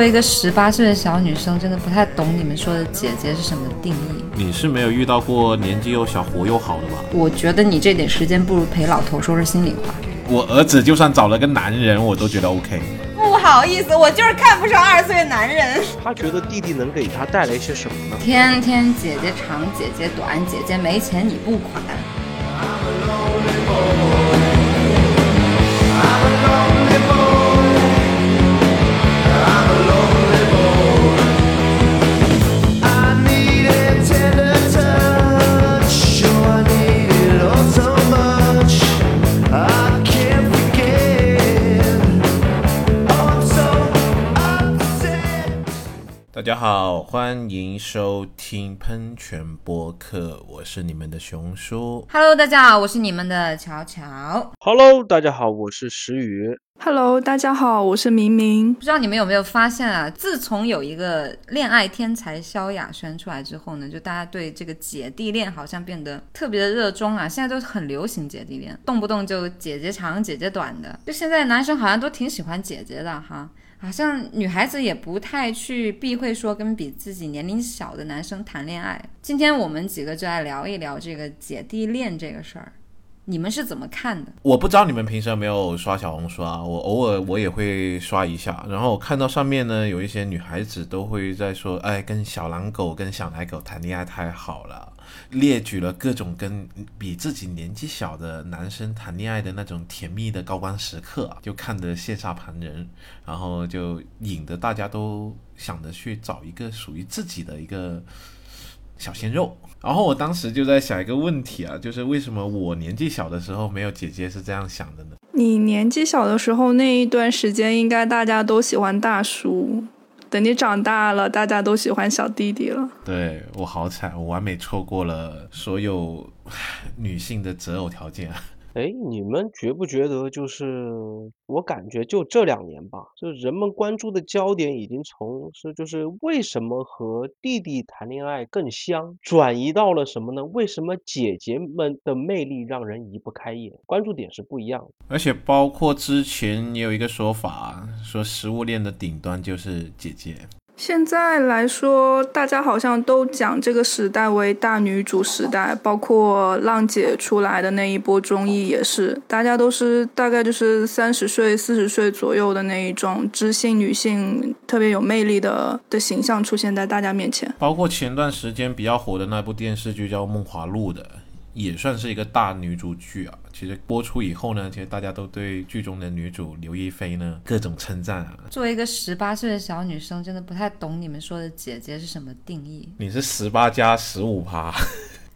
作为一个十八岁的小女生，真的不太懂你们说的姐姐是什么定义。你是没有遇到过年纪又小、活又好的吧？我觉得你这点时间不如陪老头说说心里话。我儿子就算找了个男人，我都觉得 OK。不好意思，我就是看不上二十岁的男人。他觉得弟弟能给他带来一些什么呢？天天姐姐长，姐姐短，姐姐没钱你不款。大家好，欢迎收听喷泉播客，我是你们的熊叔。Hello，大家好，我是你们的乔乔。Hello，大家好，我是石宇。Hello，大家好，我是明明。不知道你们有没有发现啊？自从有一个恋爱天才萧亚轩出来之后呢，就大家对这个姐弟恋好像变得特别的热衷啊。现在都很流行姐弟恋，动不动就姐姐长姐姐短的。就现在男生好像都挺喜欢姐姐的哈。好像女孩子也不太去避讳说跟比自己年龄小的男生谈恋爱。今天我们几个就来聊一聊这个姐弟恋这个事儿，你们是怎么看的？我不知道你们平时有没有刷小红书啊？我偶尔我也会刷一下，然后我看到上面呢有一些女孩子都会在说，哎，跟小狼狗、跟小奶狗谈恋爱太好了，列举了各种跟比自己年纪小的男生谈恋爱的那种甜蜜的高光时刻啊，就看得羡煞旁人，然后就引得大家都想着去找一个属于自己的一个小鲜肉。然后我当时就在想一个问题啊，就是为什么我年纪小的时候没有姐姐是这样想的呢？你年纪小的时候那一段时间，应该大家都喜欢大叔。等你长大了，大家都喜欢小弟弟了。对我好惨，我完美错过了所有女性的择偶条件。哎，你们觉不觉得，就是我感觉就这两年吧，就人们关注的焦点已经从是就是为什么和弟弟谈恋爱更香，转移到了什么呢？为什么姐姐们的魅力让人移不开眼？关注点是不一样的。而且包括之前也有一个说法，说食物链的顶端就是姐姐。现在来说，大家好像都讲这个时代为大女主时代，包括浪姐出来的那一波综艺也是，大家都是大概就是三十岁、四十岁左右的那一种知性女性，特别有魅力的的形象出现在大家面前。包括前段时间比较火的那部电视剧叫《梦华录》的。也算是一个大女主剧啊。其实播出以后呢，其实大家都对剧中的女主刘亦菲呢各种称赞啊。作为一个十八岁的小女生，真的不太懂你们说的姐姐是什么定义。你是十八加十五趴，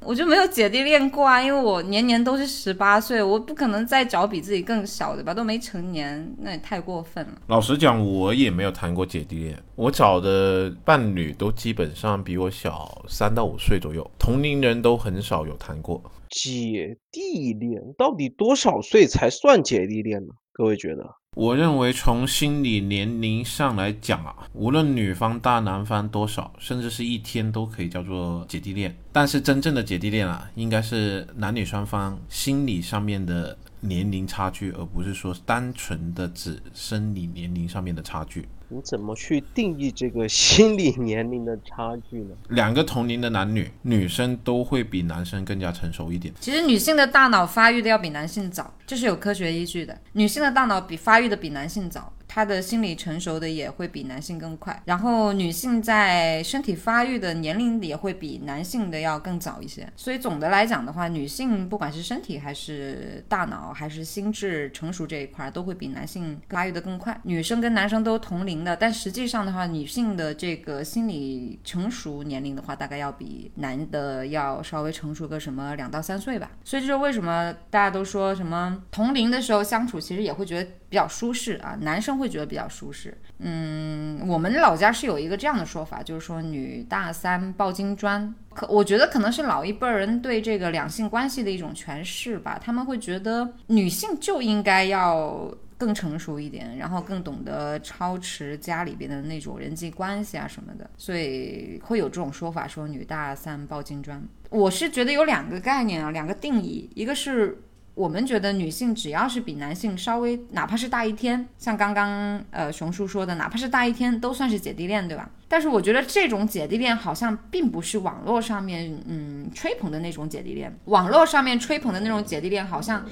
我就没有姐弟恋过啊，因为我年年都是十八岁，我不可能再找比自己更小的吧，都没成年，那也太过分了。老实讲，我也没有谈过姐弟恋，我找的伴侣都基本上比我小三到五岁左右，同龄人都很少有谈过。姐弟恋到底多少岁才算姐弟恋呢？各位觉得？我认为从心理年龄上来讲啊，无论女方大男方多少，甚至是一天都可以叫做姐弟恋。但是真正的姐弟恋啊，应该是男女双方心理上面的年龄差距，而不是说单纯的指生理年龄上面的差距。你怎么去定义这个心理年龄的差距呢？两个同龄的男女，女生都会比男生更加成熟一点。其实女性的大脑发育的要比男性早，这是有科学依据的。女性的大脑比发育的比男性早。她的心理成熟的也会比男性更快，然后女性在身体发育的年龄也会比男性的要更早一些。所以总的来讲的话，女性不管是身体还是大脑还是心智成熟这一块，都会比男性发育的更快。女生跟男生都同龄的，但实际上的话，女性的这个心理成熟年龄的话，大概要比男的要稍微成熟个什么两到三岁吧。所以就是为什么大家都说什么同龄的时候相处，其实也会觉得比较舒适啊，男生会。觉得比较舒适。嗯，我们老家是有一个这样的说法，就是说女大三抱金砖。可我觉得可能是老一辈人对这个两性关系的一种诠释吧。他们会觉得女性就应该要更成熟一点，然后更懂得操持家里边的那种人际关系啊什么的，所以会有这种说法，说女大三抱金砖。我是觉得有两个概念啊，两个定义，一个是。我们觉得女性只要是比男性稍微，哪怕是大一天，像刚刚呃熊叔说的，哪怕是大一天，都算是姐弟恋，对吧？但是我觉得这种姐弟恋好像并不是网络上面嗯吹捧的那种姐弟恋，网络上面吹捧的那种姐弟恋好像。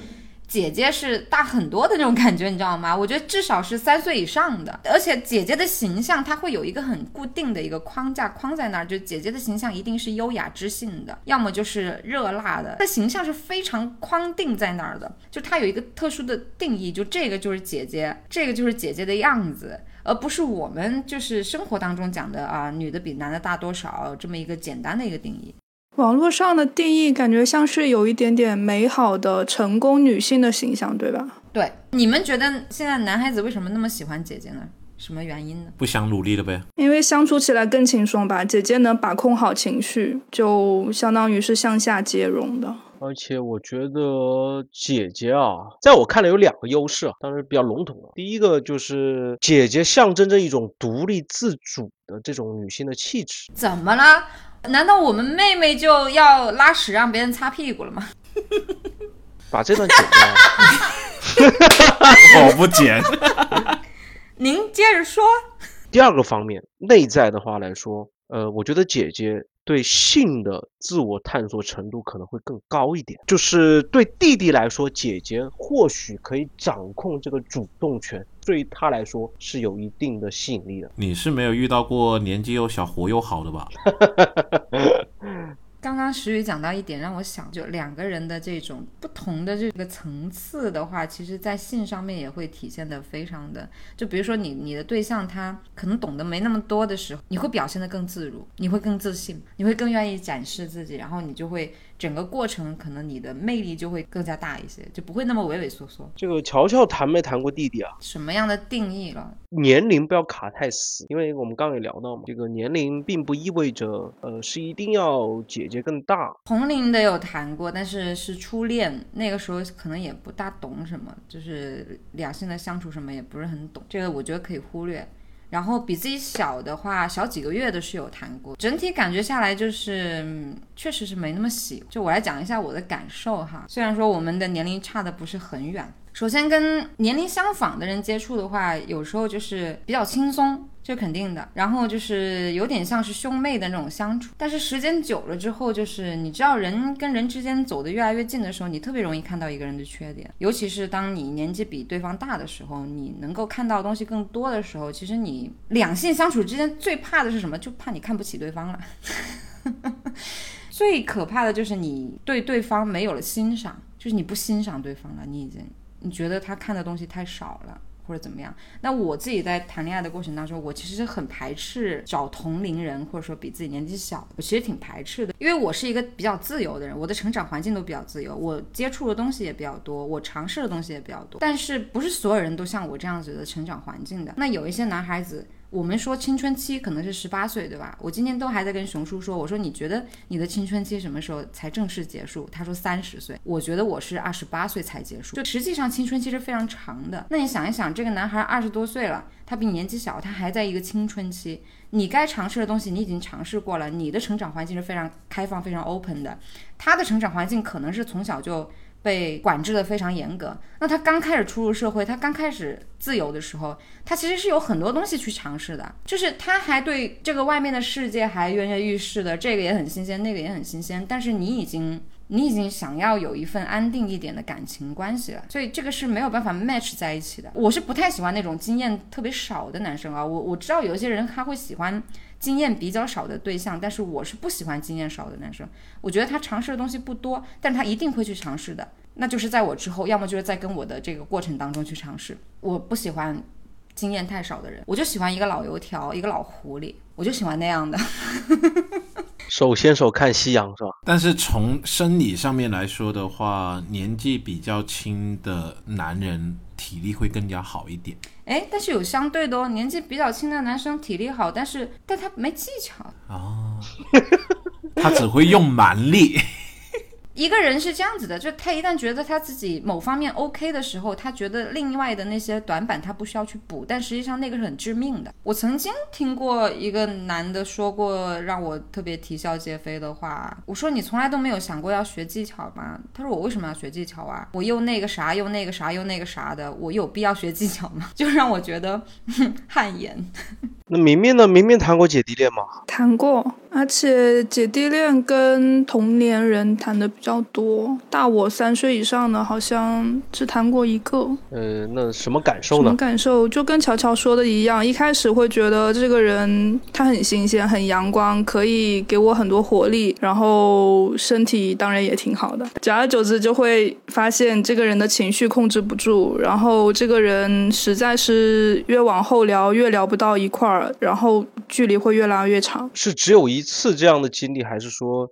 姐姐是大很多的那种感觉，你知道吗？我觉得至少是三岁以上的，而且姐姐的形象她会有一个很固定的一个框架框在那儿，就姐姐的形象一定是优雅知性的，要么就是热辣的，她形象是非常框定在那儿的，就她有一个特殊的定义，就这个就是姐姐，这个就是姐姐的样子，而不是我们就是生活当中讲的啊，女的比男的大多少这么一个简单的一个定义。网络上的定义感觉像是有一点点美好的成功女性的形象，对吧？对，你们觉得现在男孩子为什么那么喜欢姐姐呢？什么原因呢？不想努力了呗？因为相处起来更轻松吧，姐姐能把控好情绪，就相当于是向下兼容的。而且我觉得姐姐啊，在我看来有两个优势啊，当然比较笼统了。第一个就是姐姐象征着一种独立自主的这种女性的气质。怎么了？难道我们妹妹就要拉屎让别人擦屁股了吗？把这段剪掉。我不剪。您接着说。第二个方面，内在的话来说，呃，我觉得姐姐对性的自我探索程度可能会更高一点。就是对弟弟来说，姐姐或许可以掌控这个主动权，对于他来说是有一定的吸引力的。你是没有遇到过年纪又小、活又好的吧？刚刚石宇讲到一点，让我想，就两个人的这种不同的这个层次的话，其实在性上面也会体现的非常的。就比如说你你的对象他可能懂得没那么多的时候，你会表现得更自如，你会更自信，你会更愿意展示自己，然后你就会。整个过程可能你的魅力就会更加大一些，就不会那么畏畏缩缩。这个乔乔谈没谈过弟弟啊？什么样的定义了？年龄不要卡太死，因为我们刚刚也聊到嘛，这个年龄并不意味着呃是一定要姐姐更大。同龄的有谈过，但是是初恋，那个时候可能也不大懂什么，就是两性的相处什么也不是很懂，这个我觉得可以忽略。然后比自己小的话，小几个月的是有谈过，整体感觉下来就是，确实是没那么喜。就我来讲一下我的感受哈，虽然说我们的年龄差的不是很远。首先，跟年龄相仿的人接触的话，有时候就是比较轻松，这肯定的。然后就是有点像是兄妹的那种相处。但是时间久了之后，就是你知道，人跟人之间走得越来越近的时候，你特别容易看到一个人的缺点。尤其是当你年纪比对方大的时候，你能够看到东西更多的时候，其实你两性相处之间最怕的是什么？就怕你看不起对方了。最可怕的就是你对对方没有了欣赏，就是你不欣赏对方了，你已经。你觉得他看的东西太少了，或者怎么样？那我自己在谈恋爱的过程当中，我其实很排斥找同龄人，或者说比自己年纪小，我其实挺排斥的，因为我是一个比较自由的人，我的成长环境都比较自由，我接触的东西也比较多，我尝试的东西也比较多。但是不是所有人都像我这样子的成长环境的？那有一些男孩子。我们说青春期可能是十八岁，对吧？我今天都还在跟熊叔说，我说你觉得你的青春期什么时候才正式结束？他说三十岁。我觉得我是二十八岁才结束。就实际上青春期是非常长的。那你想一想，这个男孩二十多岁了，他比你年纪小，他还在一个青春期。你该尝试的东西你已经尝试过了，你的成长环境是非常开放、非常 open 的。他的成长环境可能是从小就。被管制的非常严格。那他刚开始初入社会，他刚开始自由的时候，他其实是有很多东西去尝试的。就是他还对这个外面的世界还跃跃欲试的，这个也很新鲜，那个也很新鲜。但是你已经，你已经想要有一份安定一点的感情关系了，所以这个是没有办法 match 在一起的。我是不太喜欢那种经验特别少的男生啊。我我知道有一些人他会喜欢。经验比较少的对象，但是我是不喜欢经验少的男生。我觉得他尝试的东西不多，但他一定会去尝试的。那就是在我之后，要么就是在跟我的这个过程当中去尝试。我不喜欢经验太少的人，我就喜欢一个老油条，一个老狐狸，我就喜欢那样的。手牵手看夕阳是吧？但是从生理上面来说的话，年纪比较轻的男人。体力会更加好一点，哎，但是有相对的哦，年纪比较轻的男生体力好，但是但他没技巧哦，他只会用蛮力。一个人是这样子的，就他一旦觉得他自己某方面 OK 的时候，他觉得另外的那些短板他不需要去补，但实际上那个是很致命的。我曾经听过一个男的说过让我特别啼笑皆非的话，我说你从来都没有想过要学技巧吗？他说我为什么要学技巧啊？我又那个啥又那个啥又那个啥的，我有必要学技巧吗？就让我觉得 汗颜。那明明呢？明明谈过姐弟恋吗？谈过，而且姐弟恋跟同年人谈的比较多，大我三岁以上的好像只谈过一个。呃，那什么感受什么呢？感受？就跟乔乔说的一样，一开始会觉得这个人他很新鲜、很阳光，可以给我很多活力，然后身体当然也挺好的。久而久之就会发现这个人的情绪控制不住，然后这个人实在是越往后聊越聊不到一块儿，然后距离会越拉越长。是只有一次这样的经历，还是说，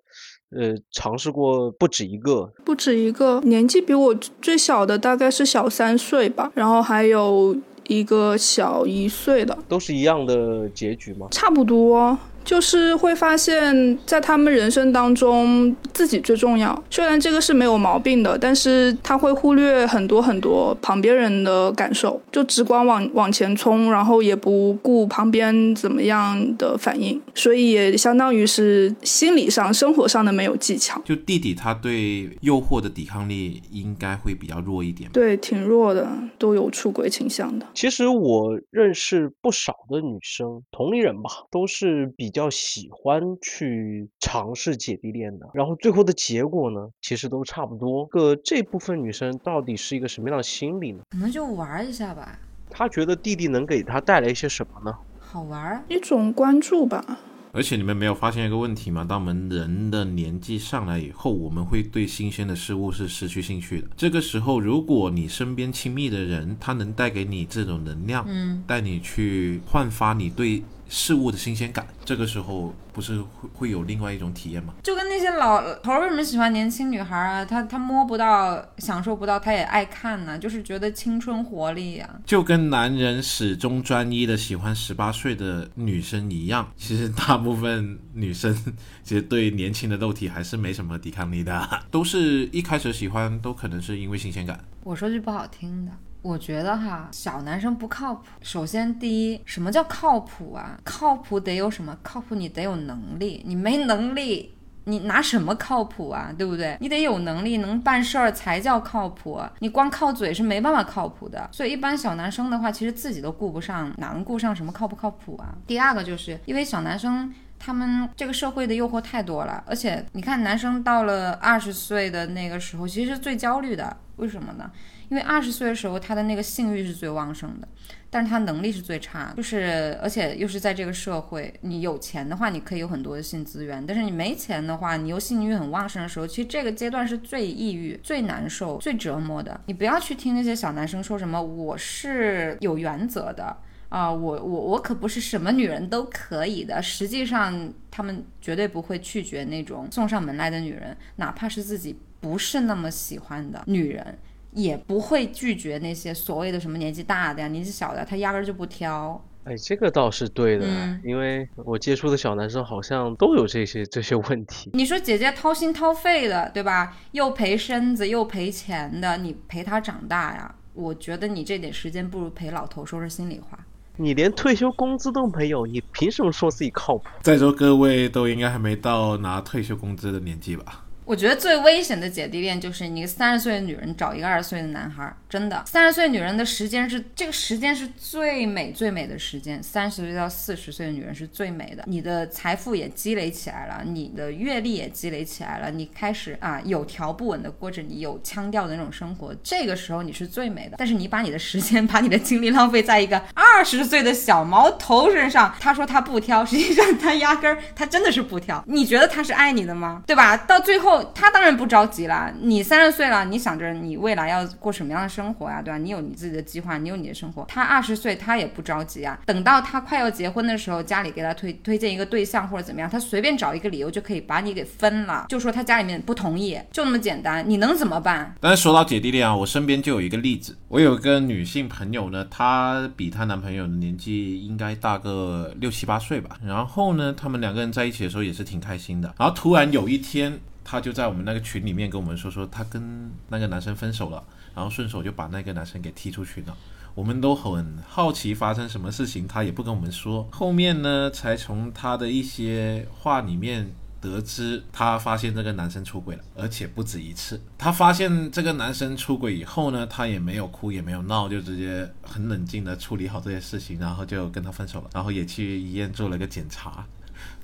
呃，尝试过不止一个？不止一个，年纪比我最小的大概是小三岁吧，然后还有一个小一岁的，都是一样的结局吗？差不多。就是会发现，在他们人生当中，自己最重要。虽然这个是没有毛病的，但是他会忽略很多很多旁边人的感受，就只管往往前冲，然后也不顾旁边怎么样的反应，所以也相当于是心理上、生活上的没有技巧。就弟弟他对诱惑的抵抗力应该会比较弱一点。对，挺弱的，都有出轨倾向的。其实我认识不少的女生，同龄人吧，都是比较喜欢去尝试姐弟恋的，然后最后的结果呢，其实都差不多。个这部分女生到底是一个什么样的心理呢？可能就玩一下吧，她觉得弟弟能给她带来一些什么呢？好玩儿。一种关注吧。而且你们没有发现一个问题吗？当我们人的年纪上来以后，我们会对新鲜的事物是失去兴趣的。这个时候，如果你身边亲密的人他能带给你这种能量，嗯，带你去焕发你对事物的新鲜感，这个时候不是会会有另外一种体验吗？就跟那些老头儿为什么喜欢年轻女孩啊？他他摸不到，享受不到，他也爱看呢，就是觉得青春活力呀、就跟男人始终专一的喜欢十八岁的女生一样，其实大部分女生 其实对年轻的肉体还是没什么抵抗力的，都是一开始喜欢都可能是因为新鲜感。我说句不好听的，我觉得哈，小男生不靠谱。首先，第一，什么叫靠谱啊？靠谱得有什么？靠谱你得有能力，你没能力。你拿什么靠谱啊？对不对？你得有能力，能办事儿才叫靠谱。你光靠嘴是没办法靠谱的。所以一般小男生的话，其实自己都顾不上，哪能顾上什么靠不靠谱啊？第二个就是因为小男生他们这个社会的诱惑太多了，而且你看男生到了二十岁的那个时候，其实是最焦虑的。为什么呢？因为二十岁的时候他的那个性欲是最旺盛的，但是他能力是最差，就是而且又是在这个社会，你有钱的话，你可以有很多的性资源，但是你没钱的话，你又性欲很旺盛的时候，其实这个阶段是最抑郁、最难受、最折磨的。你不要去听那些小男生说什么我是有原则的。啊、我我我可不是什么女人都可以的。实际上，他们绝对不会拒绝那种送上门来的女人，哪怕是自己不是那么喜欢的女人，也不会拒绝那些所谓的什么年纪大的呀、年纪小的，他压根儿就不挑。哎，这个倒是对的，嗯因为我接触的小男生好像都有这些这些问题。你说姐姐掏心掏肺的，对吧？又赔身子又赔钱的，你陪他长大呀？我觉得你这点时间不如陪老头。说说心里话。你连退休工资都没有，你凭什么说自己靠谱？在座各位都应该还没到拿退休工资的年纪吧？我觉得最危险的姐弟恋就是你三十岁的女人找一个二十岁的男孩儿，真的，三十岁女人的时间是这个时间是最美最美的时间，三十岁到四十岁的女人是最美的。你的财富也积累起来了，你的阅历也积累起来了，你开始啊有条不紊的过着你有腔调的那种生活，这个时候你是最美的。但是你把你的时间 把你的精力浪费在一个二十岁的小毛头身上，他说他不挑，实际上他压根儿他真的是不挑。你觉得他是爱你的吗？对吧？到最后他当然不着急啦。你三十岁了，你想着你未来要过什么样的生生活呀、对吧？你有你自己的计划，你有你的生活。他二十岁，他也不着急啊。等到他快要结婚的时候，家里给他推推荐一个对象或者怎么样，他随便找一个理由就可以把你给分了，就说他家里面不同意，就那么简单。你能怎么办？但是说到姐弟恋啊，我身边就有一个例子，我有个女性朋友呢，她比她男朋友年纪应该大个六七八岁吧。然后呢，他们两个人在一起的时候也是挺开心的。然后突然有一天，她就在我们那个群里面跟我们说说她跟那个男生分手了，然后顺手就把那个男生给踢出群了。我们都很好奇发生什么事情，她也不跟我们说。后面呢，才从她的一些话里面得知，她发现这个男生出轨了，而且不止一次。她发现这个男生出轨以后呢，她也没有哭也没有闹，就直接很冷静的处理好这些事情，然后就跟他分手了，然后也去医院做了个检查。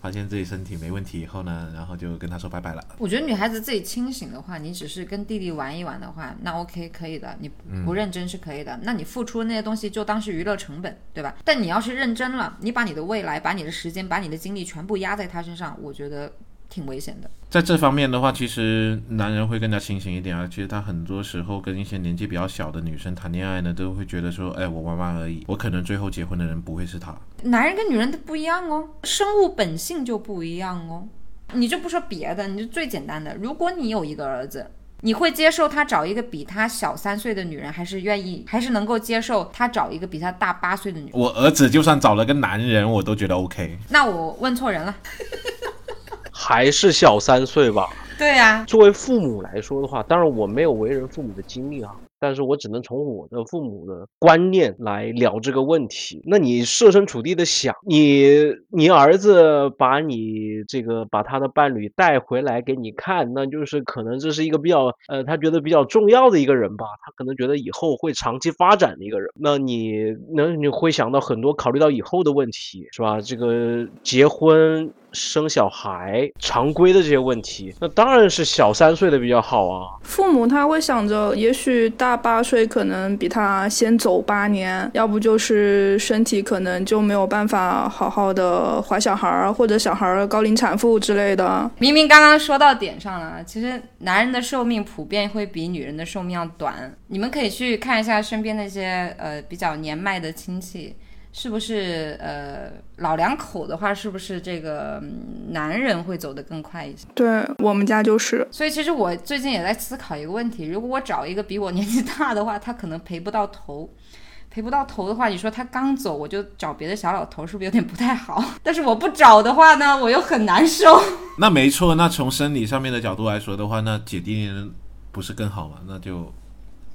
发现自己身体没问题以后呢，然后就跟他说拜拜了。我觉得女孩子自己清醒的话，你只是跟弟弟玩一玩的话，那 OK 可以的，你不认真是可以的。那你付出那些东西就当是娱乐成本，对吧？但你要是认真了，你把你的未来、把你的时间、把你的精力全部压在他身上，我觉得挺危险的。在这方面的话，其实男人会更加清醒一点啊。其实他很多时候跟一些年纪比较小的女生谈恋爱呢，都会觉得说，哎，我玩玩而已，我可能最后结婚的人不会是他。男人跟女人都不一样哦，生物本性就不一样哦。你就不说别的，你就最简单的，如果你有一个儿子，你会接受他找一个比他小三岁的女人，还是愿意，还是能够接受他找一个比他大八岁的女人？我儿子就算找了个男人，我都觉得 OK。那我问错人了。还是小三岁吧。对呀，作为父母来说的话，当然我没有为人父母的经历啊。但是我只能从我的父母的观念来聊这个问题。那你设身处地的想，你你儿子把你这个把他的伴侣带回来给你看，那就是可能这是一个比较呃，他觉得比较重要的一个人吧。他可能觉得以后会长期发展的一个人。那你能你会想到很多考虑到以后的问题，是吧？这个结婚生小孩常规的这些问题，那当然是小三岁的比较好啊。父母他会想着，也许大。八岁可能比他先走八年，要不就是身体可能就没有办法好好的怀小孩儿，或者小孩儿高龄产妇之类的。明明刚刚说到点上了，其实男人的寿命普遍会比女人的寿命要短。你们可以去看一下身边那些呃比较年迈的亲戚。是不是呃老两口的话，是不是这个男人会走得更快一些？对我们家就是。所以其实我最近也在思考一个问题：如果我找一个比我年纪大的话，他可能陪不到头，陪不到头的话，你说他刚走，我就找别的小老头，是不是有点不太好？但是我不找的话呢，我又很难受。那没错，那从生理上面的角度来说的话，那姐弟恋不是更好吗？那就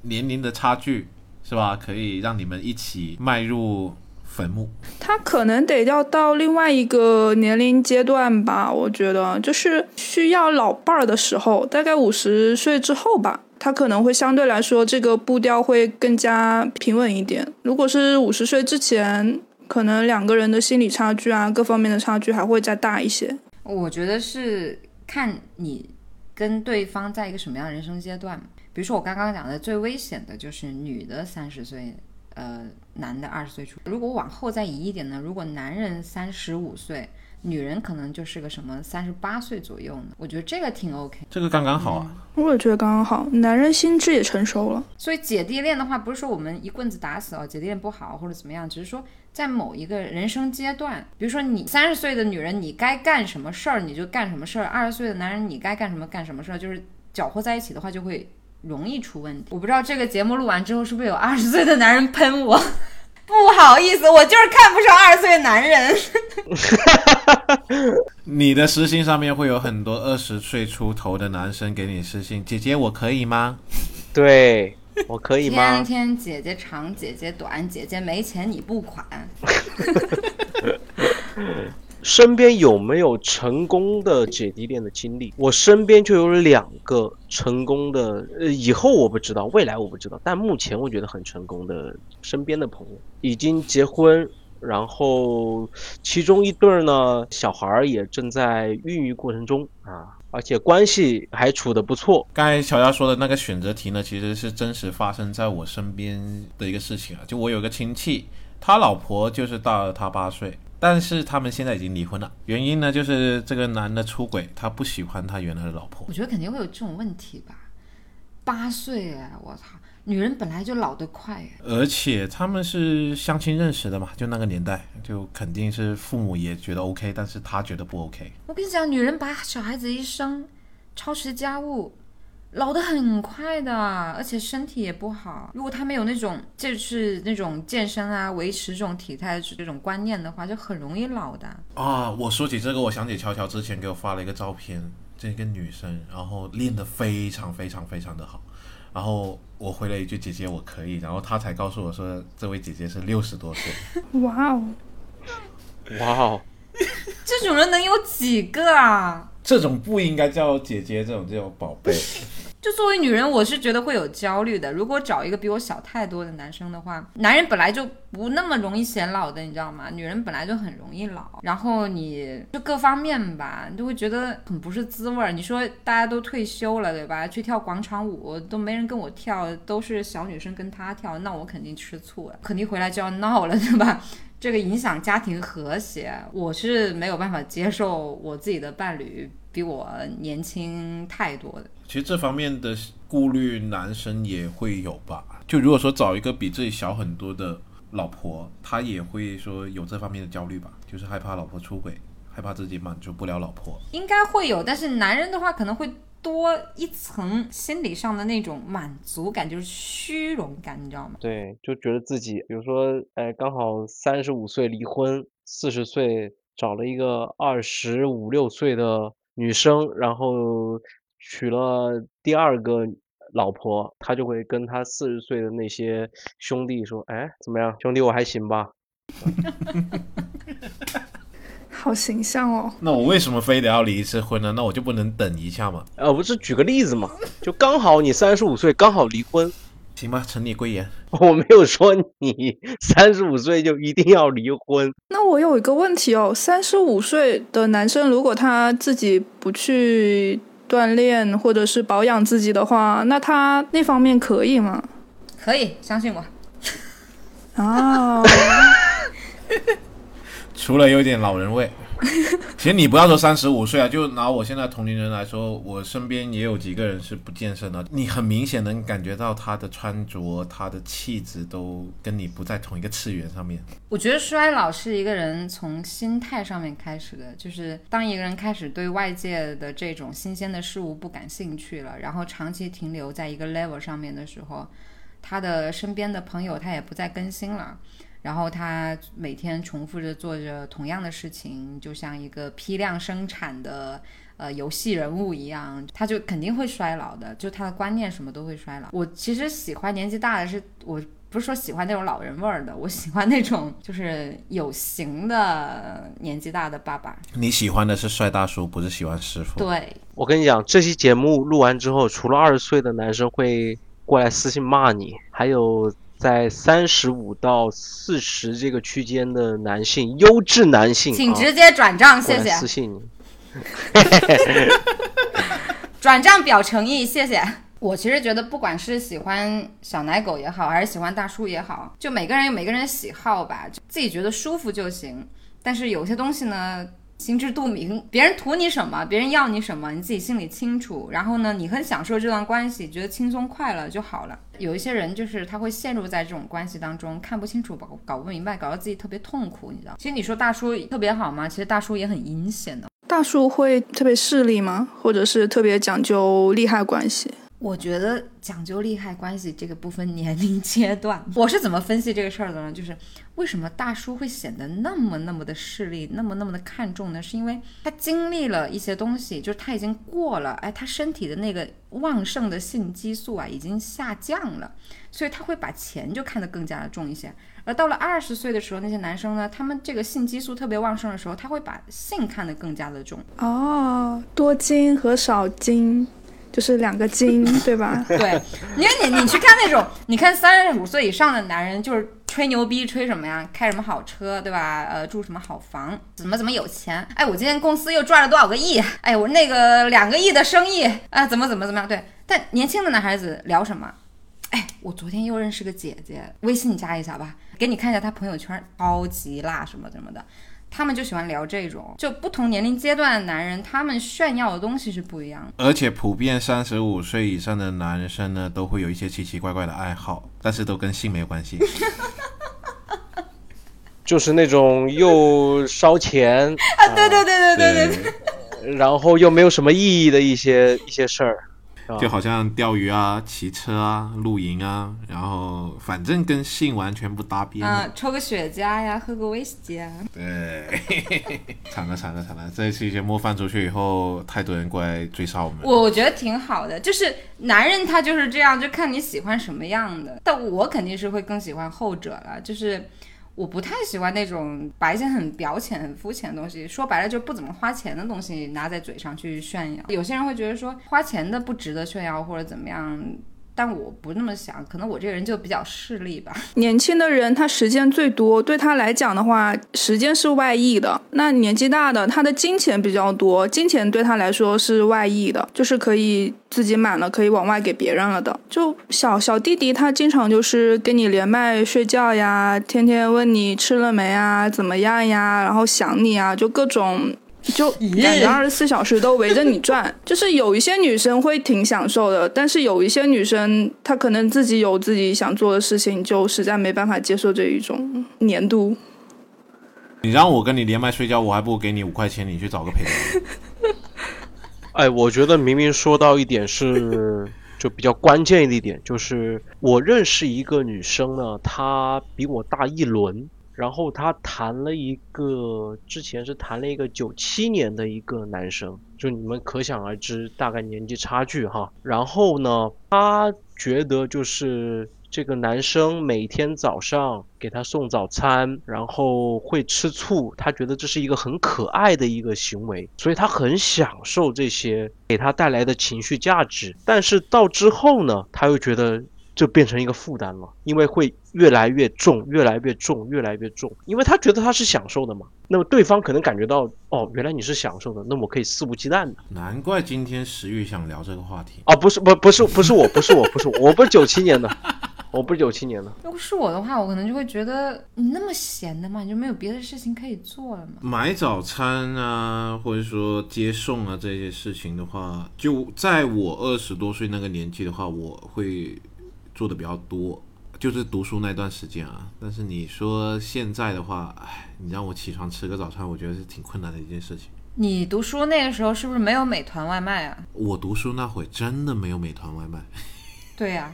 年龄的差距是吧？可以让你们一起迈入。坟墓，他可能得要到另外一个年龄阶段吧，我觉得就是需要老伴儿的时候，大概五十岁之后吧，他可能会相对来说这个步调会更加平稳一点。如果是五十岁之前，可能两个人的心理差距啊，各方面的差距还会再大一些。我觉得是看你跟对方在一个什么样的人生阶段，比如说我刚刚讲的最危险的就是女的三十岁。呃，男的二十岁出，如果往后再移一点呢？如果男人三十五岁，女人可能就是个什么三十八岁左右呢？我觉得这个挺 OK，这个刚刚好啊。我也觉得刚刚好，男人心智也成熟了。所以姐弟恋的话，不是说我们一棍子打死哦，姐弟恋不好或者怎么样，只是说在某一个人生阶段，比如说你三十岁的女人，你该干什么事儿你就干什么事儿；二十岁的男人，你该干什么干什么事儿，就是搅和在一起的话就会。容易出问题，我不知道这个节目录完之后是不是有二十岁的男人喷我？不好意思，我就是看不上二十岁的男人。你的私信上面会有很多二十岁出头的男生给你私信，姐姐我可以吗？对我可以吗？天天姐姐长，姐姐短，姐姐没钱你不款。身边有没有成功的姐弟恋的经历？我身边就有两个成功的，呃，以后我不知道，未来我不知道，但目前我觉得很成功的身边的朋友已经结婚，然后其中一对呢，小孩儿也正在孕育过程中啊，而且关系还处得不错。刚才乔乔说的那个选择题呢，其实是真实发生在我身边的一个事情啊，就我有个亲戚，他老婆就是大了他八岁。但是他们现在已经离婚了，原因呢就是这个男的出轨，他不喜欢他原来的老婆。我觉得肯定会有这种问题吧，八岁哎，我操，女人本来就老得快而且他们是相亲认识的嘛，就那个年代，就肯定是父母也觉得 OK，但是他觉得不 OK。我跟你讲，女人把小孩子一生，操持家务。老得很快的，而且身体也不好。如果他没有那种就是那种健身啊、维持这种体态这种观念的话，就很容易老的。啊，我说起这个，我想起乔乔之前给我发了一个照片，这个女生，然后练得非常非常非常的好，然后我回了一句姐姐我可以，然后她才告诉我说这位姐姐是六十多岁，哇哦，哇哦，这种人能有几个啊？这种不应该叫姐姐，这种叫宝贝。就作为女人，我是觉得会有焦虑的。如果找一个比我小太多的男生的话，男人本来就不那么容易显老的，你知道吗？女人本来就很容易老，然后你就各方面吧，你就会觉得很不是滋味儿。你说大家都退休了，对吧？去跳广场舞都没人跟我跳，都是小女生跟他跳，那我肯定吃醋了，肯定回来就要闹了，对吧？这个影响家庭和谐，我是没有办法接受我自己的伴侣比我年轻太多的。其实这方面的顾虑，男生也会有吧。就如果说找一个比自己小很多的老婆，他也会说有这方面的焦虑吧，就是害怕老婆出轨，害怕自己满足不了老婆。应该会有，但是男人的话可能会多一层心理上的那种满足感，就是虚荣感，你知道吗？对，就觉得自己，比如说，哎，刚好三十五岁离婚，四十岁找了一个二十五六岁的女生，然后娶了第二个老婆，他就会跟他四十岁的那些兄弟说，哎，怎么样，兄弟，我还行吧？好形象哦。那我为什么非得要离一次婚呢？那我就不能等一下吗？呃，不是举个例子嘛，就刚好你三十五岁，刚好离婚，行吧，承你贵言。我没有说你三十五岁就一定要离婚。那我有一个问题哦，三十五岁的男生，如果他自己不去锻炼或者是保养自己的话，那他那方面可以吗？可以相信我。啊，除了有点老人味。其实你不要说三十五岁啊，就拿我现在同龄人来说，我身边也有几个人是不健身的。你很明显能感觉到他的穿着、他的气质都跟你不在同一个次元上面。我觉得衰老是一个人从心态上面开始的，就是当一个人开始对外界的这种新鲜的事物不感兴趣了，然后长期停留在一个 level 上面的时候，他的身边的朋友他也不再更新了。然后他每天重复着做着同样的事情，就像一个批量生产的呃游戏人物一样，他就肯定会衰老的，就他的观念什么都会衰老。我其实喜欢年纪大的是，我不是说喜欢那种老人味儿的，我喜欢那种就是有型的年纪大的爸爸。你喜欢的是帅大叔，不是喜欢师傅。对，我跟你讲，这期节目录完之后，除了二十岁的男生会过来私信骂你，还有在三十五到四十这个区间的男性，优质男性，啊请直接转账，谢谢。私信你。转账表诚意，谢谢。我其实觉得，不管是喜欢小奶狗也好，还是喜欢大叔也好，就每个人有每个人的喜好吧，就自己觉得舒服就行。但是有些东西呢，心知肚明，别人图你什么，别人要你什么，你自己心里清楚。然后呢，你很享受这段关系，觉得轻松快乐就好了。有一些人就是他会陷入在这种关系当中，看不清楚，搞搞不明白，搞得自己特别痛苦，你知道？其实你说大叔特别好吗？其实大叔也很阴险的。大叔会特别势利吗？或者是特别讲究利害关系？我觉得讲究利害关系这个不分年龄阶段。我是怎么分析这个事儿的呢？就是为什么大叔会显得那么那么的势利，那么那么的看重呢？是因为他经历了一些东西，就是他已经过了，哎，他身体的那个旺盛的性激素啊已经下降了，所以他会把钱就看得更加的重一些。而到了二十岁的时候，那些男生呢，他们这个性激素特别旺盛的时候，他会把性看得更加的重。哦，多金和少金就是两个金，对吧？对，因为你你去看那种，你看三十五岁以上的男人，就是吹牛逼，吹什么呀？开什么好车，对吧？呃，住什么好房，怎么怎么有钱？哎，我今天公司又赚了多少个亿？哎，我那个两个亿的生意，啊，怎么怎么怎么样？对，但年轻的男孩子聊什么？哎，我昨天又认识个姐姐，微信加一下吧，给你看一下她朋友圈，超级辣什么什么的。他们就喜欢聊这种，就不同年龄阶段的男人，他们炫耀的东西是不一样的。而且普遍三十五岁以上的男生呢，都会有一些奇奇怪怪的爱好，但是都跟性没有关系。就是那种又烧钱 啊，对对对对对对然后又没有什么意义的一些一些事儿？就好像钓鱼啊、骑车啊、露营啊，然后反正跟性完全不搭边的。啊，抽个雪茄呀，喝个威士忌啊。对，惨了惨了惨了！这一期节目放出去以后，太多人过来追杀我们。我我觉得挺好的，就是男人他就是这样，就看你喜欢什么样的。但我肯定是会更喜欢后者了，就是我不太喜欢那种把一些很表浅、很肤浅的东西，说白了就不怎么花钱的东西拿在嘴上去炫耀。有些人会觉得说花钱的不值得炫耀或者怎么样。但我不那么想，可能我这个人就比较势利吧。年轻的人他时间最多，对他来讲的话，时间是外溢的。那年纪大的，他的金钱比较多，金钱对他来说是外溢的，就是可以自己满了，可以往外给别人了的。就小小弟弟，他经常就是跟你连麦睡觉呀，天天问你吃了没啊，怎么样呀，然后想你啊，就各种。就感觉二十四小时都围着你转，就是有一些女生会挺享受的，但是有一些女生她可能自己有自己想做的事情，就实在没办法接受这一种粘度。你让我跟你连麦睡觉，我还不如给你五块钱，你去找个陪的。哎，我觉得明明说到一点是就比较关键的一点，就是我认识一个女生呢，她比我大一轮。然后他谈了一个，之前是谈了一个九七年的一个男生，就你们可想而知，大概年纪差距哈。然后呢，他觉得就是这个男生每天早上给他送早餐，然后会吃醋，他觉得这是一个很可爱的一个行为，所以他很享受这些给他带来的情绪价值。但是到之后呢，他又觉得。就变成一个负担了，因为会越来越重，越来越重，越来越重。因为他觉得他是享受的嘛，那么对方可能感觉到，哦，原来你是享受的，那我可以肆无忌惮的。难怪今天石玉想聊这个话题啊，不是，不，不是，不是我，不是我，不是我，我不是九七年的，我不是九七年的。如果是我的话，我可能就会觉得你那么闲的嘛，你就没有别的事情可以做了嘛？买早餐啊，或者说接送啊这些事情的话，就在我二十多岁那个年纪的话，我会。做的比较多，就是读书那段时间啊。但是你说现在的话，哎，你让我起床吃个早餐，我觉得是挺困难的一件事情。你读书那个时候是不是没有美团外卖啊？我读书那会真的没有美团外卖。对呀，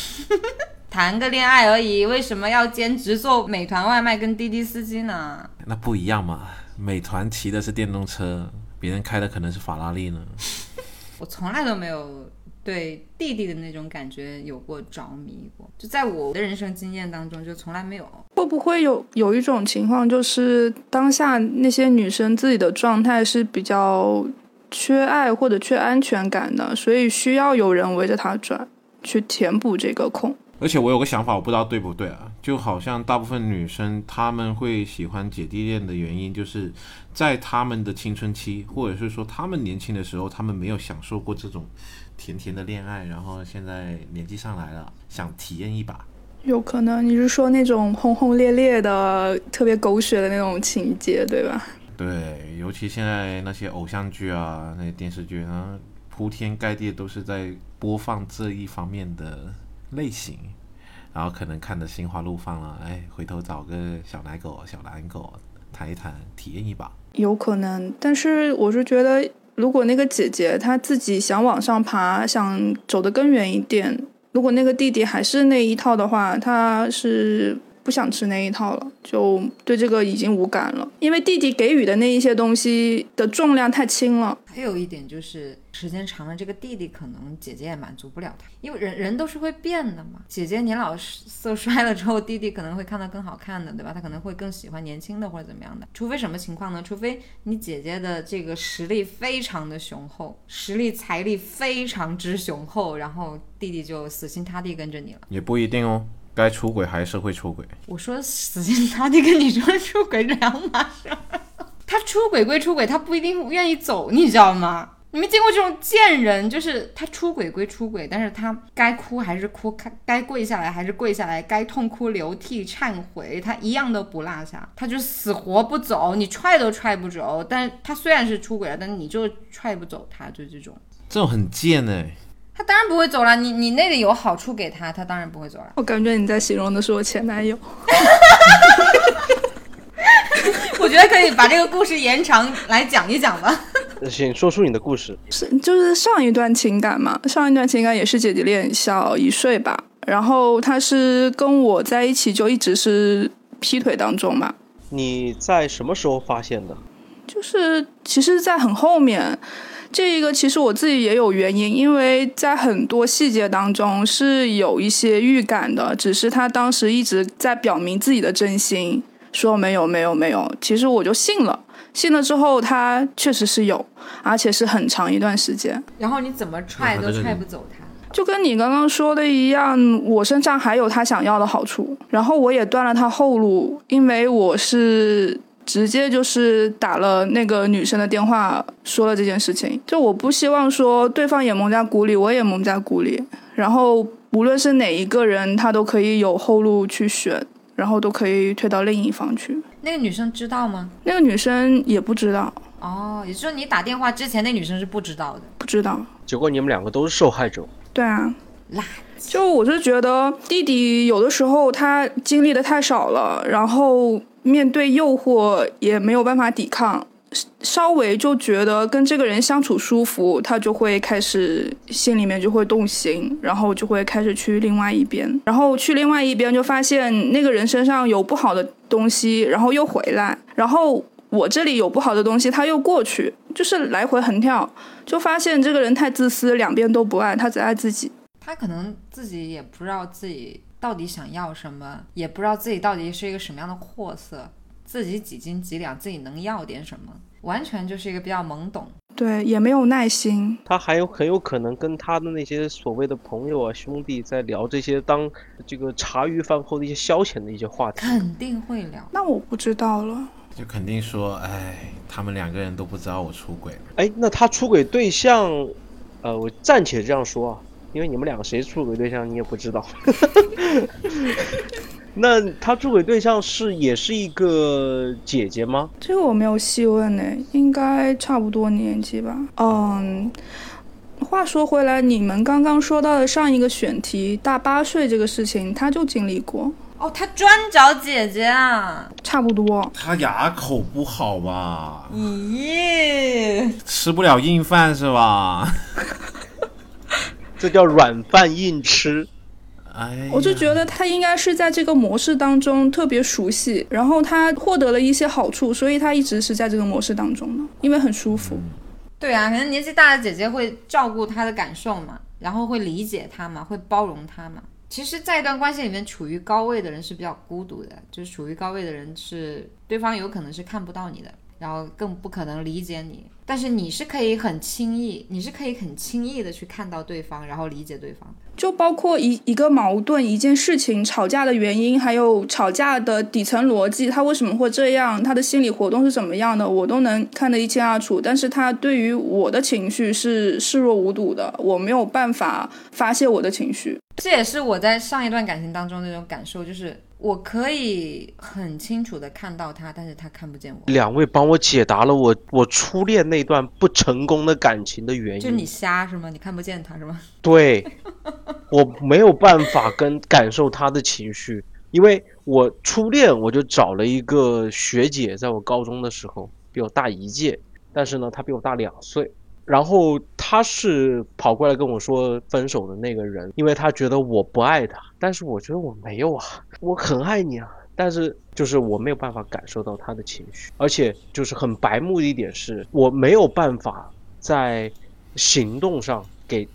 谈个恋爱而已，为什么要兼职做美团外卖跟滴滴司机呢？那不一样嘛，美团骑的是电动车，别人开的可能是法拉利呢。我从来都没有。对弟弟的那种感觉有过着迷过，就在我的人生经验当中，就从来没有。会不会有有一种情况，就是当下那些女生自己的状态是比较缺爱或者缺安全感的，所以需要有人围着她转，去填补这个空。而且我有个想法，我不知道对不对啊，就好像大部分女生她们会喜欢姐弟恋的原因，就是在她们的青春期，或者是说她们年轻的时候，她们没有享受过这种。甜甜的恋爱，然后现在年纪上来了，想体验一把。有可能你是说那种轰轰烈烈的、特别狗血的那种情节，对吧？对，尤其现在那些偶像剧啊，那些电视剧啊，铺天盖地都是在播放这一方面的类型，然后可能看的心花怒放了，哎，回头找个小奶狗、小蓝狗谈一谈，体验一把。有可能，但是我是觉得。如果那个姐姐她自己想往上爬，想走得更远一点，如果那个弟弟还是那一套的话，他是。不想吃那一套了，就对这个已经无感了，因为弟弟给予的那一些东西的重量太轻了。还有一点就是，时间长了，这个弟弟可能姐姐也满足不了他，因为人人都是会变的嘛。姐姐年老色衰了之后，弟弟可能会看到更好看的，对吧？他可能会更喜欢年轻的或者怎么样的。除非什么情况呢？除非你姐姐的这个实力非常的雄厚，实力财力非常之雄厚，然后弟弟就死心塌地跟着你了。也不一定哦。该出轨还是会出轨。我说死心塌地跟你说出轨两码事。他出轨归出轨，他不一定愿意走，你知道吗？你没见过这种贱人，就是他出轨归出轨，但是他该哭还是哭，该该跪下来还是跪下来，该痛哭流涕忏悔，他一样都不落下，他就死活不走，你踹都踹不走。但是他虽然是出轨了，但是你就踹不走他，就这种。这种很贱哎。他当然不会走了，你你那里有好处给他，他当然不会走了。我感觉你在形容的是我前男友。我觉得可以把这个故事延长来讲一讲吧。请说出你的故事。是就是上一段情感嘛，上一段情感也是姐姐恋小一岁吧，然后他是跟我在一起就一直是劈腿当中嘛，你在什么时候发现的？就是其实，在很后面，这一个其实我自己也有原因，因为在很多细节当中是有一些预感的，只是他当时一直在表明自己的真心，说没有没有没有，其实我就信了，信了之后他确实是有，而且是很长一段时间。然后你怎么踹都踹不走他。就跟你刚刚说的一样，我身上还有他想要的好处，然后我也断了他后路，因为我是直接就是打了那个女生的电话，说了这件事情。就我不希望说对方也蒙在鼓里，我也蒙在鼓里，然后无论是哪一个人，他都可以有后路去选，然后都可以推到另一方去。那个女生知道吗？那个女生也不知道，哦，也就是说你打电话之前，那女生是不知道的。不知道。结果你们两个都是受害者。对啊，垃就我是觉得弟弟有的时候他经历的太少了，然后面对诱惑也没有办法抵抗，稍微就觉得跟这个人相处舒服，他就会开始心里面就会动心，然后就会开始去另外一边，然后去另外一边就发现那个人身上有不好的东西，然后又回来，然后。我这里有不好的东西，他又过去，就是来回横跳，就发现这个人太自私，两边都不爱，他只爱自己。他可能自己也不知道自己到底想要什么，也不知道自己到底是一个什么样的货色，自己几斤几两，自己能要点什么，完全就是一个比较懵懂。对，也没有耐心。他还有很有可能跟他的那些所谓的朋友啊、兄弟在聊这些当这个茶余饭后的一些消遣的一些话题。肯定会聊。那我不知道了。就肯定说，哎，他们两个人都不知道我出轨了。哎，那他出轨对象，呃，我暂且这样说啊，因为你们两个谁出轨对象你也不知道。那他出轨对象是也是一个姐姐吗？这个我没有细问呢，应该差不多年纪吧。嗯，话说回来，你们刚刚说到的上一个选题，大八岁这个事情，他就经历过，哦，他专找姐姐啊？差不多。他牙口不好吧？咦，吃不了硬饭是吧？这叫软饭硬吃。哎，我就觉得他应该是在这个模式当中特别熟悉，然后他获得了一些好处，所以他一直是在这个模式当中的，因为很舒服。对啊，可能年纪大的姐姐会照顾他的感受嘛，然后会理解他嘛，会包容他嘛。其实，在一段关系里面，处于高位的人是比较孤独的，就是处于高位的人是对方有可能是看不到你的，然后更不可能理解你，但是你是可以很轻易，你是可以很轻易的去看到对方，然后理解对方。就包括一一个矛盾、一件事情吵架的原因，还有吵架的底层逻辑，他为什么会这样，他的心理活动是怎么样的，我都能看得一清二楚。但是他对于我的情绪是视若无睹的，我没有办法发泄我的情绪。这也是我在上一段感情当中那种感受，就是我可以很清楚的看到他，但是他看不见我。两位帮我解答了我我初恋那段不成功的感情的原因。就是你瞎是吗？你看不见他是吗？对，我没有办法跟感受他的情绪，因为我初恋我就找了一个学姐，在我高中的时候比我大一届，但是呢，她比我大两岁。然后他是跑过来跟我说分手的那个人，因为他觉得我不爱他，但是我觉得我没有啊，我很爱你啊，但是就是我没有办法感受到他的情绪，而且就是很白目的一点是，我没有办法在行动上给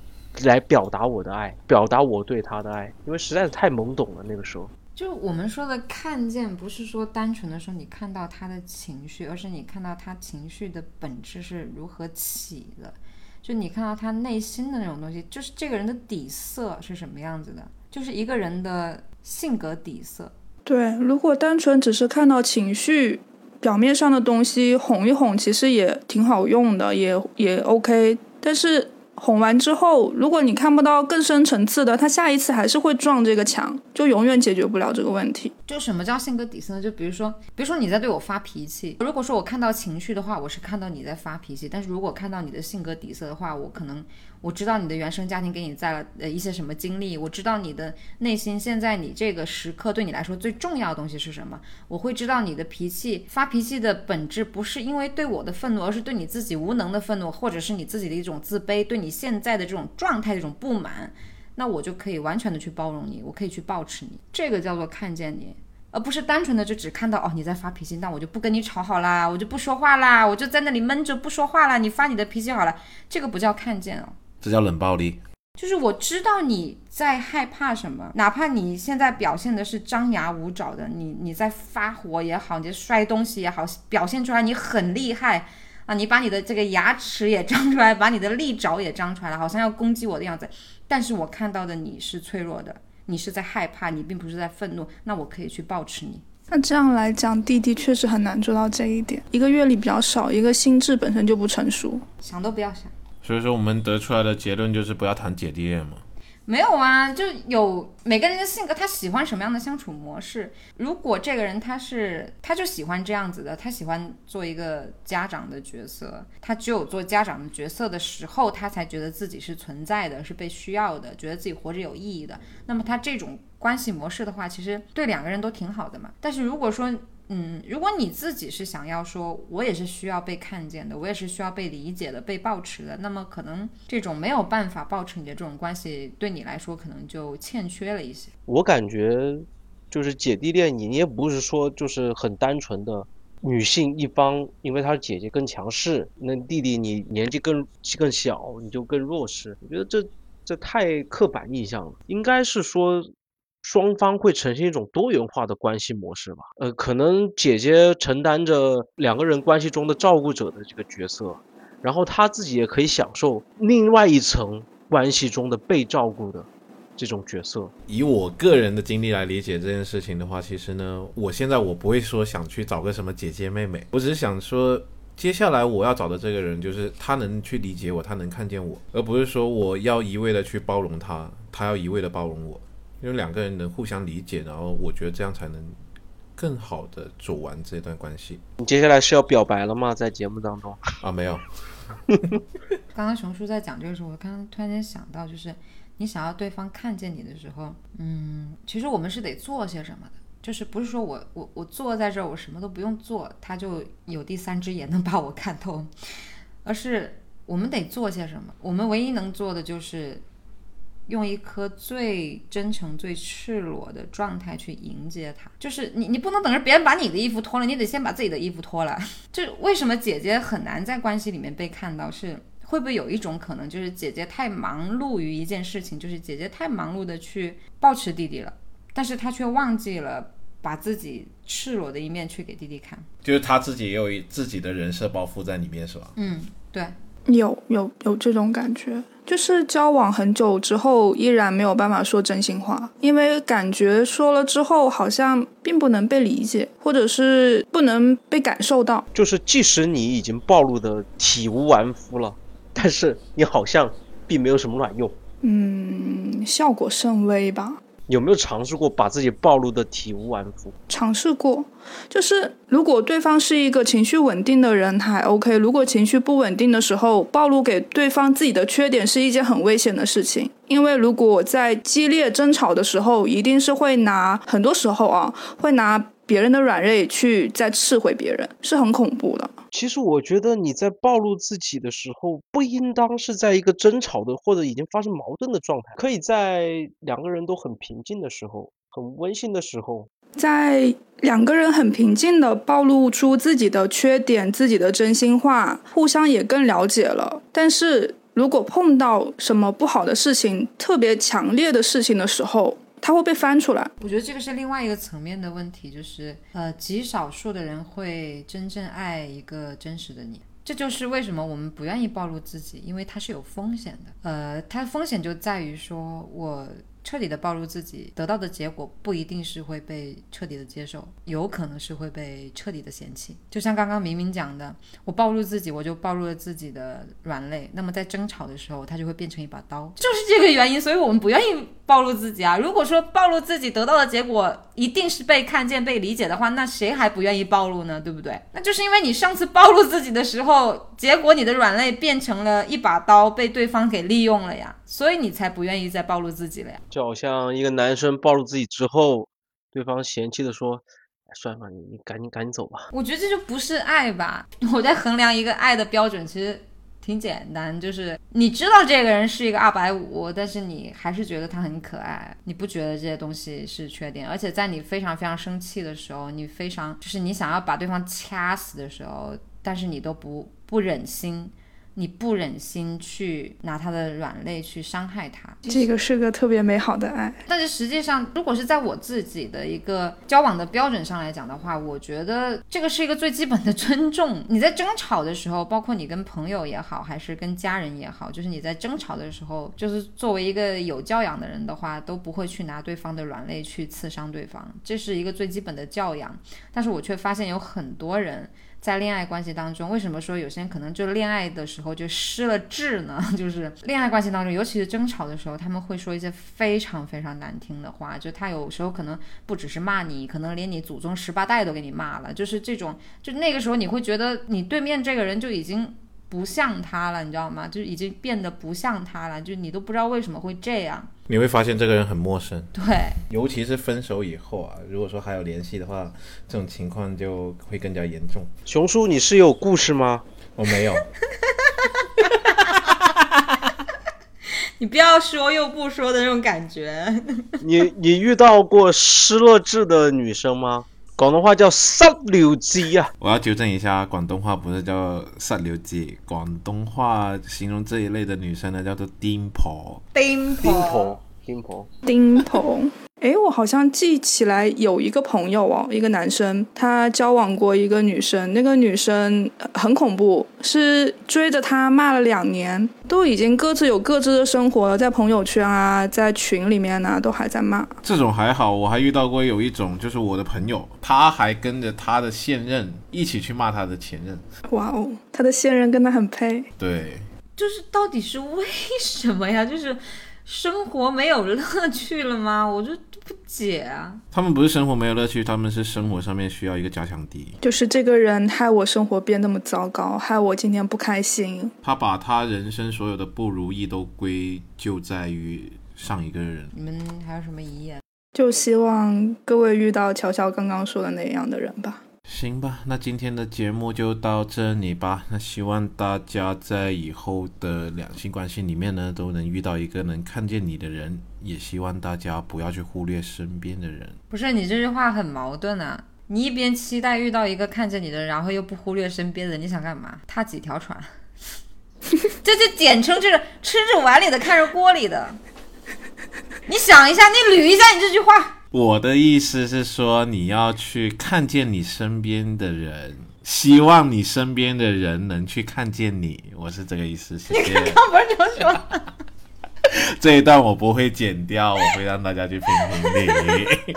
来表达我的爱，表达我对他的爱，因为实在是太懵懂了那个时候。就我们说的看见，不是说单纯的说你看到他的情绪，而是你看到他情绪的本质是如何起的，就你看到他内心的那种东西，就是这个人的底色是什么样子的，就是一个人的性格底色。对，如果单纯只是看到情绪表面上的东西哄一哄，其实也挺好用的，也也 OK。但是哄完之后，如果你看不到更深层次的，他下一次还是会撞这个墙，就永远解决不了这个问题。就什么叫性格底色呢？就比如说，比如说你在对我发脾气，如果说我看到情绪的话，我是看到你在发脾气；但是如果看到你的性格底色的话，我可能我知道你的原生家庭给你带了呃一些什么经历，我知道你的内心现在你这个时刻对你来说最重要的东西是什么，我会知道你的脾气发脾气的本质不是因为对我的愤怒，而是对你自己无能的愤怒，或者是你自己的一种自卑，对你现在的这种状态的一种不满，那我就可以完全的去包容你，我可以去抱持你，这个叫做看见你。而不是单纯的就只看到哦你在发脾气，那我就不跟你吵好啦，我就不说话啦，我就在那里闷着不说话啦。你发你的脾气好了，这个不叫看见哦，这叫冷暴力。就是我知道你在害怕什么，哪怕你现在表现的是张牙舞爪的，你你在发火也好，你摔东西也好，表现出来你很厉害啊，你把你的这个牙齿也张出来，把你的利爪也张出来了，好像要攻击我的样子。但是我看到的你是脆弱的。你是在害怕，你并不是在愤怒，那我可以去抱持你。那这样来讲，弟弟确实很难做到这一点。一个阅历比较少，一个心智本身就不成熟，想都不要想。所以说，我们得出来的结论就是不要谈姐弟恋嘛。没有啊，就有每个人的性格，他喜欢什么样的相处模式。如果这个人他是，他就喜欢这样子的，他喜欢做一个家长的角色，他只有做家长的角色的时候，他才觉得自己是存在的，是被需要的，觉得自己活着有意义的。那么他这种关系模式的话，其实对两个人都挺好的嘛。但是如果说，嗯，如果你自己是想要说，我也是需要被看见的，我也是需要被理解的，被抱持的，那么可能这种没有办法抱持你的这种关系，对你来说可能就欠缺了一些。我感觉，就是姐弟恋，你也不是说就是很单纯的女性一方，因为她是姐姐更强势，那弟弟你年纪更更小，你就更弱势。我觉得这这太刻板印象了，应该是说。双方会呈现一种多元化的关系模式吧？呃，可能姐姐承担着两个人关系中的照顾者的这个角色，然后她自己也可以享受另外一层关系中的被照顾的这种角色。以我个人的经历来理解这件事情的话，其实呢，我现在我不会说想去找个什么姐姐妹妹，我只是想说，接下来我要找的这个人，就是他能去理解我，他能看见我，而不是说我要一味的去包容他，他要一味的包容我。因为两个人能互相理解，然后我觉得这样才能更好的走完这段关系。你接下来是要表白了吗？在节目当中 啊，没有。刚刚熊叔在讲这个时候，我刚刚突然间想到，就是你想要对方看见你的时候，嗯，其实我们是得做些什么的，就是不是说我我我坐在这儿，我什么都不用做，他就有第三只眼能把我看透，而是我们得做些什么。我们唯一能做的就是。用一颗最真诚、最赤裸的状态去迎接他，就是你，你不能等着别人把你的衣服脱了，你得先把自己的衣服脱了。就为什么姐姐很难在关系里面被看到？是会不会有一种可能，就是姐姐太忙碌于一件事情，就是姐姐太忙碌的去抱持弟弟了，但是她却忘记了把自己赤裸的一面去给弟弟看，就是她自己也有自己的人设包袱在里面，是吧？嗯，对。有有有这种感觉，就是交往很久之后，依然没有办法说真心话，因为感觉说了之后，好像并不能被理解，或者是不能被感受到。就是即使你已经暴露的体无完肤了，但是你好像并没有什么卵用。嗯，效果甚微吧。有没有尝试过把自己暴露的体无完肤？尝试过，就是如果对方是一个情绪稳定的人还 OK，如果情绪不稳定的时候，暴露给对方自己的缺点是一件很危险的事情。因为如果在激烈争吵的时候，一定是会拿，很多时候啊，会拿。别人的软肋去再刺回别人是很恐怖的。其实我觉得你在暴露自己的时候，不应当是在一个争吵的或者已经发生矛盾的状态，可以在两个人都很平静的时候，很温馨的时候，在两个人很平静的暴露出自己的缺点、自己的真心话，互相也更了解了。但是如果碰到什么不好的事情、特别强烈的事情的时候，它会被翻出来，我觉得这个是另外一个层面的问题，就是呃，极少数的人会真正爱一个真实的你，这就是为什么我们不愿意暴露自己，因为它是有风险的，呃，它的风险就在于说我。彻底的暴露自己，得到的结果不一定是会被彻底的接受，有可能是会被彻底的嫌弃。就像刚刚明明讲的，我暴露自己，我就暴露了自己的软肋。那么在争吵的时候，它就会变成一把刀，就是这个原因。所以我们不愿意暴露自己啊。如果说暴露自己得到的结果一定是被看见、被理解的话，那谁还不愿意暴露呢？对不对？那就是因为你上次暴露自己的时候。结果你的软肋变成了一把刀，被对方给利用了呀，所以你才不愿意再暴露自己了呀。就好像一个男生暴露自己之后，对方嫌弃的说：“哎，算了，你你赶紧赶紧走吧。我觉得这就不是爱吧？我在衡量一个爱的标准，其实挺简单，就是你知道这个人是一个二百五，但是你还是觉得他很可爱，你不觉得这些东西是缺点？而且在你非常非常生气的时候，你非常就是你想要把对方掐死的时候，但是你都不不忍心。你不忍心去拿他的软肋去伤害他，这个是个特别美好的爱。但是实际上，如果是在我自己的一个交往的标准上来讲的话，我觉得这个是一个最基本的尊重。你在争吵的时候，包括你跟朋友也好，还是跟家人也好，就是你在争吵的时候，就是作为一个有教养的人的话，都不会去拿对方的软肋去刺伤对方，这是一个最基本的教养。但是我却发现有很多人。在恋爱关系当中，为什么说有些人可能就恋爱的时候就失了智呢？就是恋爱关系当中，尤其是争吵的时候，他们会说一些非常非常难听的话。就他有时候可能不只是骂你，可能连你祖宗十八代都给你骂了。就是这种，就那个时候你会觉得你对面这个人就已经。不像他了，你知道吗？就已经变得不像他了，就你都不知道为什么会这样。你会发现这个人很陌生，对，尤其是分手以后啊，如果说还有联系的话，这种情况就会更加严重。熊叔，你是有故事吗？我没有。你不要说又不说的那种感觉。你你遇到过失落智的女生吗？广东话叫塞流鸡啊！我要纠正一下，广东话不是叫塞流鸡，广东话形容这一类的女生呢，叫做丁婆。丁丁婆，丁婆，丁婆。哎，我好像记起来有一个朋友哦，一个男生，他交往过一个女生，那个女生很恐怖，是追着他骂了两年，都已经各自有各自的生活了，在朋友圈啊，在群里面呢，都还在骂。这种还好，我还遇到过有一种，就是我的朋友，他还跟着他的现任一起去骂他的前任。哇哦，他的现任跟他很配。对，就是到底是为什么呀？就是。生活没有乐趣了吗？我就不解啊。他们不是生活没有乐趣，他们是生活上面需要一个加强敌。就是这个人害我生活变那么糟糕，害我今天不开心。他把他人生所有的不如意都归咎在于上一个人。你们还有什么遗言？就希望各位遇到乔乔刚刚说的那样的人吧。行吧，那今天的节目就到这里吧。那希望大家在以后的两性关系里面呢，都能遇到一个能看见你的人。也希望大家不要去忽略身边的人。不是你这句话很矛盾啊！你一边期待遇到一个看见你的人，然后又不忽略身边的人，你想干嘛？踏几条船？这就简称就是吃着碗里的看着锅里的。你想一下，你捋一下你这句话。我的意思是说，你要去看见你身边的人，希望你身边的人能去看见你。我是这个意思，谢谢。刚刚不是就说？这一段我不会剪掉，我会让大家去评评理。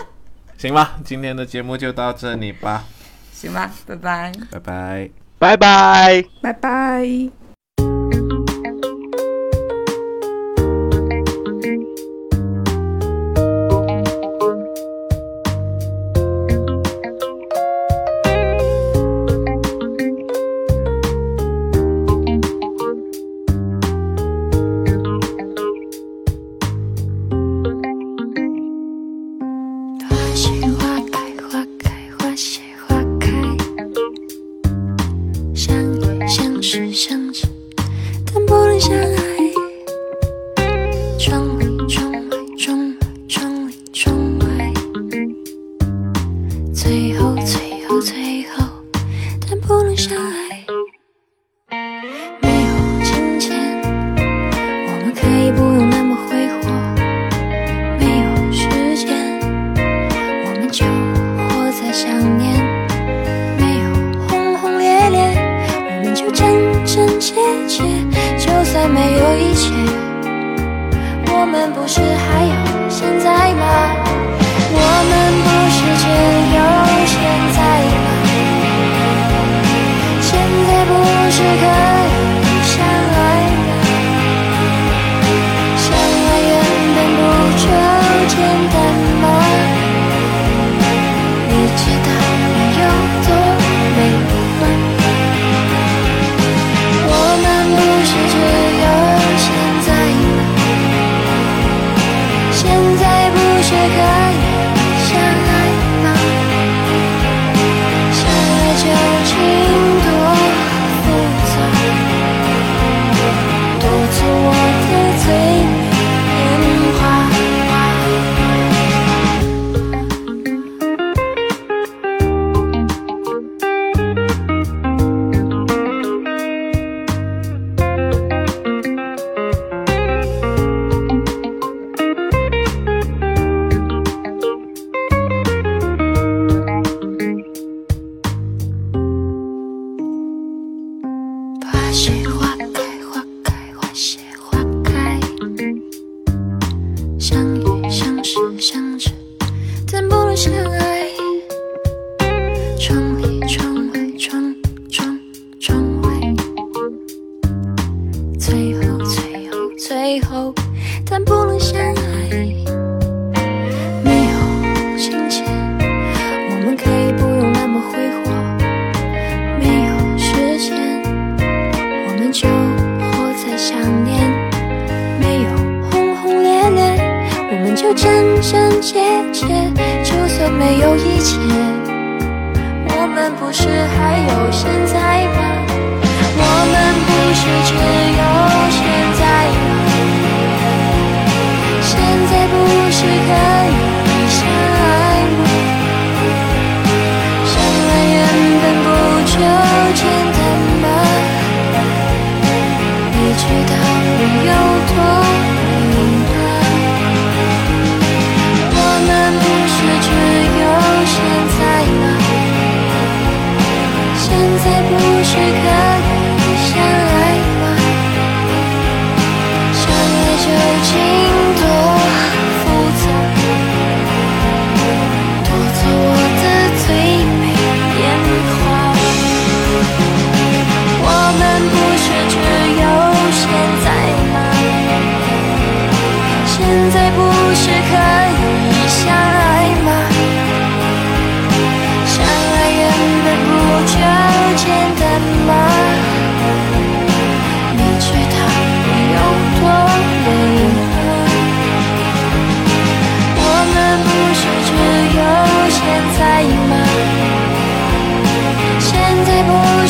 行吧，今天的节目就到这里吧。行吧，拜拜，拜拜，拜拜，拜拜。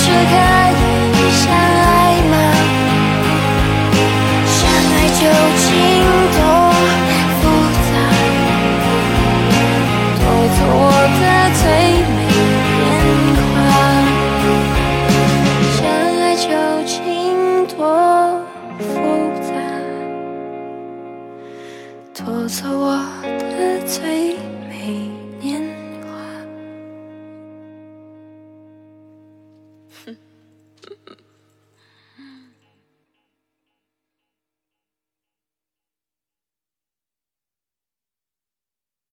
不